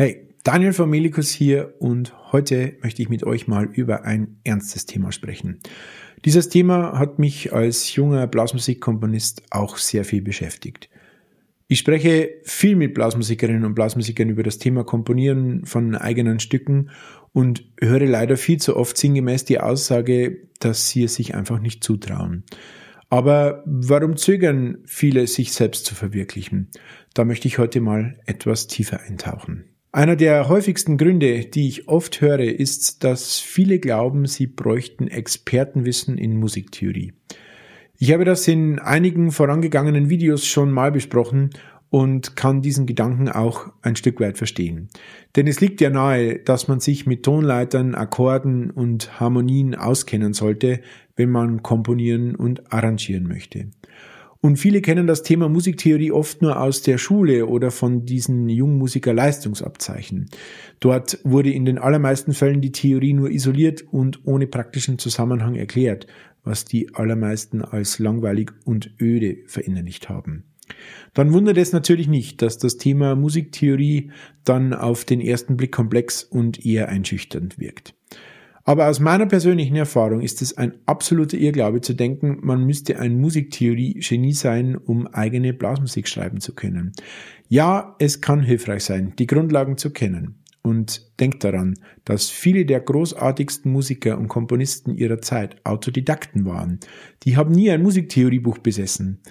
Hey, Daniel von Melikus hier und heute möchte ich mit euch mal über ein ernstes Thema sprechen. Dieses Thema hat mich als junger Blasmusikkomponist auch sehr viel beschäftigt. Ich spreche viel mit Blasmusikerinnen und Blasmusikern über das Thema Komponieren von eigenen Stücken und höre leider viel zu oft sinngemäß die Aussage, dass sie es sich einfach nicht zutrauen. Aber warum zögern viele, sich selbst zu verwirklichen? Da möchte ich heute mal etwas tiefer eintauchen. Einer der häufigsten Gründe, die ich oft höre, ist, dass viele glauben, sie bräuchten Expertenwissen in Musiktheorie. Ich habe das in einigen vorangegangenen Videos schon mal besprochen und kann diesen Gedanken auch ein Stück weit verstehen. Denn es liegt ja nahe, dass man sich mit Tonleitern, Akkorden und Harmonien auskennen sollte, wenn man komponieren und arrangieren möchte. Und viele kennen das Thema Musiktheorie oft nur aus der Schule oder von diesen Jungmusiker Leistungsabzeichen. Dort wurde in den allermeisten Fällen die Theorie nur isoliert und ohne praktischen Zusammenhang erklärt, was die allermeisten als langweilig und öde verinnerlicht haben. Dann wundert es natürlich nicht, dass das Thema Musiktheorie dann auf den ersten Blick komplex und eher einschüchternd wirkt. Aber aus meiner persönlichen Erfahrung ist es ein absoluter Irrglaube zu denken, man müsste ein Musiktheorie-Genie sein, um eigene Blasmusik schreiben zu können. Ja, es kann hilfreich sein, die Grundlagen zu kennen. Und denkt daran, dass viele der großartigsten Musiker und Komponisten ihrer Zeit Autodidakten waren. Die haben nie ein Musiktheoriebuch besessen.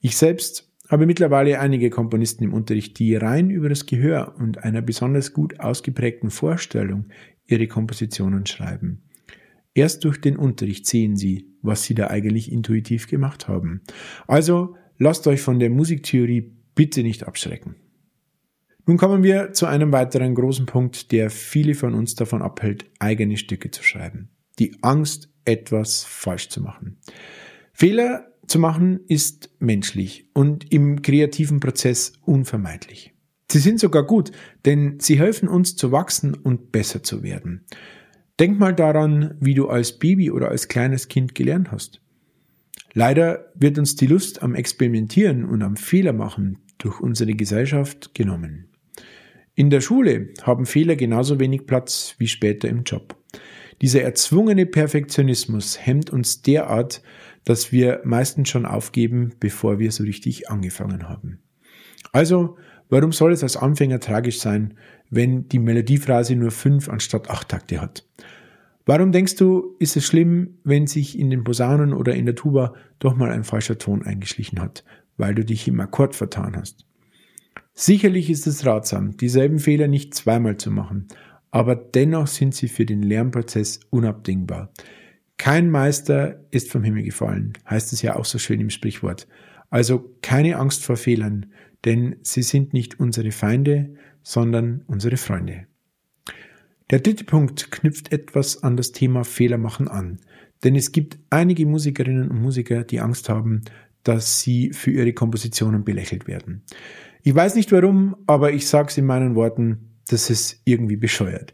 Ich selbst habe mittlerweile einige Komponisten im Unterricht, die rein über das Gehör und einer besonders gut ausgeprägten Vorstellung ihre Kompositionen schreiben. Erst durch den Unterricht sehen sie, was sie da eigentlich intuitiv gemacht haben. Also lasst euch von der Musiktheorie bitte nicht abschrecken. Nun kommen wir zu einem weiteren großen Punkt, der viele von uns davon abhält, eigene Stücke zu schreiben. Die Angst, etwas falsch zu machen. Fehler zu machen ist menschlich und im kreativen Prozess unvermeidlich. Sie sind sogar gut, denn sie helfen uns zu wachsen und besser zu werden. Denk mal daran, wie du als Baby oder als kleines Kind gelernt hast. Leider wird uns die Lust am Experimentieren und am Fehlermachen durch unsere Gesellschaft genommen. In der Schule haben Fehler genauso wenig Platz wie später im Job. Dieser erzwungene Perfektionismus hemmt uns derart, dass wir meistens schon aufgeben, bevor wir so richtig angefangen haben. Also Warum soll es als Anfänger tragisch sein, wenn die Melodiephrase nur fünf anstatt acht Takte hat? Warum denkst du, ist es schlimm, wenn sich in den Posaunen oder in der Tuba doch mal ein falscher Ton eingeschlichen hat, weil du dich im Akkord vertan hast? Sicherlich ist es ratsam, dieselben Fehler nicht zweimal zu machen, aber dennoch sind sie für den Lernprozess unabdingbar. Kein Meister ist vom Himmel gefallen, heißt es ja auch so schön im Sprichwort. Also keine Angst vor Fehlern, denn sie sind nicht unsere Feinde, sondern unsere Freunde. Der dritte Punkt knüpft etwas an das Thema Fehler machen an, denn es gibt einige Musikerinnen und Musiker, die Angst haben, dass sie für ihre Kompositionen belächelt werden. Ich weiß nicht warum, aber ich sage es in meinen Worten, das ist irgendwie bescheuert.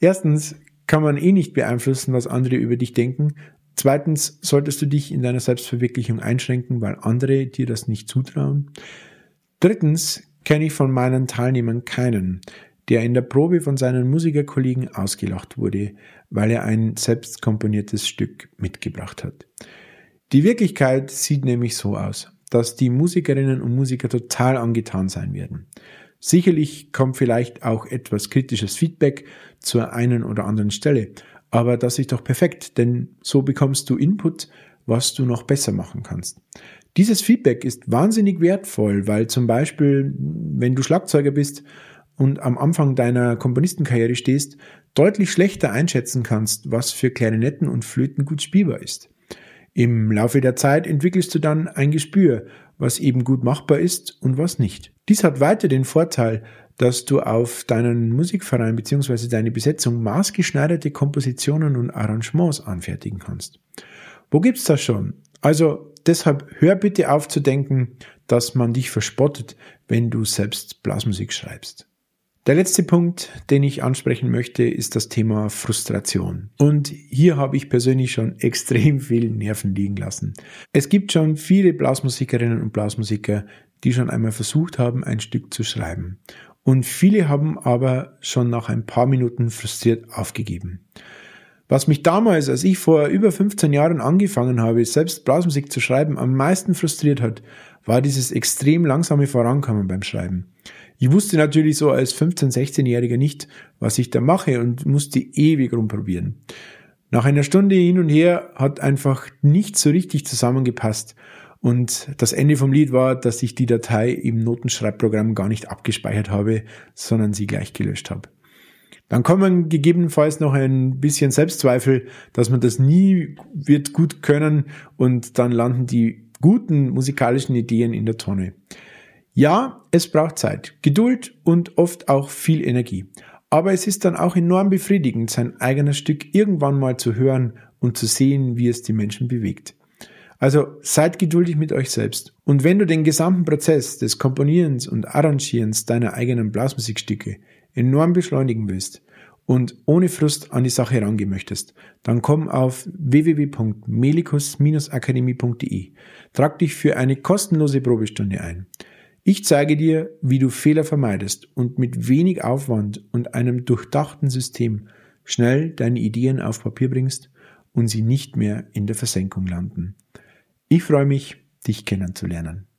Erstens kann man eh nicht beeinflussen, was andere über dich denken. Zweitens solltest du dich in deiner Selbstverwirklichung einschränken, weil andere dir das nicht zutrauen. Drittens kenne ich von meinen Teilnehmern keinen, der in der Probe von seinen Musikerkollegen ausgelacht wurde, weil er ein selbst komponiertes Stück mitgebracht hat. Die Wirklichkeit sieht nämlich so aus, dass die Musikerinnen und Musiker total angetan sein werden. Sicherlich kommt vielleicht auch etwas kritisches Feedback zur einen oder anderen Stelle, aber das ist doch perfekt, denn so bekommst du Input, was du noch besser machen kannst. Dieses Feedback ist wahnsinnig wertvoll, weil zum Beispiel, wenn du Schlagzeuger bist und am Anfang deiner Komponistenkarriere stehst, deutlich schlechter einschätzen kannst, was für Klarinetten und Flöten gut spielbar ist. Im Laufe der Zeit entwickelst du dann ein Gespür, was eben gut machbar ist und was nicht. Dies hat weiter den Vorteil, dass du auf deinen Musikverein bzw. deine Besetzung maßgeschneiderte Kompositionen und Arrangements anfertigen kannst. Wo gibt's das schon? Also deshalb hör bitte auf zu denken, dass man dich verspottet, wenn du selbst Blasmusik schreibst. Der letzte Punkt, den ich ansprechen möchte, ist das Thema Frustration. Und hier habe ich persönlich schon extrem viel Nerven liegen lassen. Es gibt schon viele Blasmusikerinnen und Blasmusiker, die schon einmal versucht haben, ein Stück zu schreiben. Und viele haben aber schon nach ein paar Minuten frustriert aufgegeben. Was mich damals, als ich vor über 15 Jahren angefangen habe, selbst Blasmusik zu schreiben, am meisten frustriert hat, war dieses extrem langsame Vorankommen beim Schreiben. Ich wusste natürlich so als 15-, 16-Jähriger nicht, was ich da mache und musste ewig rumprobieren. Nach einer Stunde hin und her hat einfach nichts so richtig zusammengepasst und das Ende vom Lied war, dass ich die Datei im Notenschreibprogramm gar nicht abgespeichert habe, sondern sie gleich gelöscht habe. Dann kommen gegebenenfalls noch ein bisschen Selbstzweifel, dass man das nie wird gut können und dann landen die guten musikalischen Ideen in der Tonne. Ja, es braucht Zeit, Geduld und oft auch viel Energie. Aber es ist dann auch enorm befriedigend, sein eigenes Stück irgendwann mal zu hören und zu sehen, wie es die Menschen bewegt. Also seid geduldig mit euch selbst. Und wenn du den gesamten Prozess des Komponierens und Arrangierens deiner eigenen Blasmusikstücke enorm beschleunigen willst und ohne Frust an die Sache herangehen möchtest, dann komm auf www.melikus-akademie.de. Trag dich für eine kostenlose Probestunde ein. Ich zeige dir, wie du Fehler vermeidest und mit wenig Aufwand und einem durchdachten System schnell deine Ideen auf Papier bringst und sie nicht mehr in der Versenkung landen. Ich freue mich, dich kennenzulernen.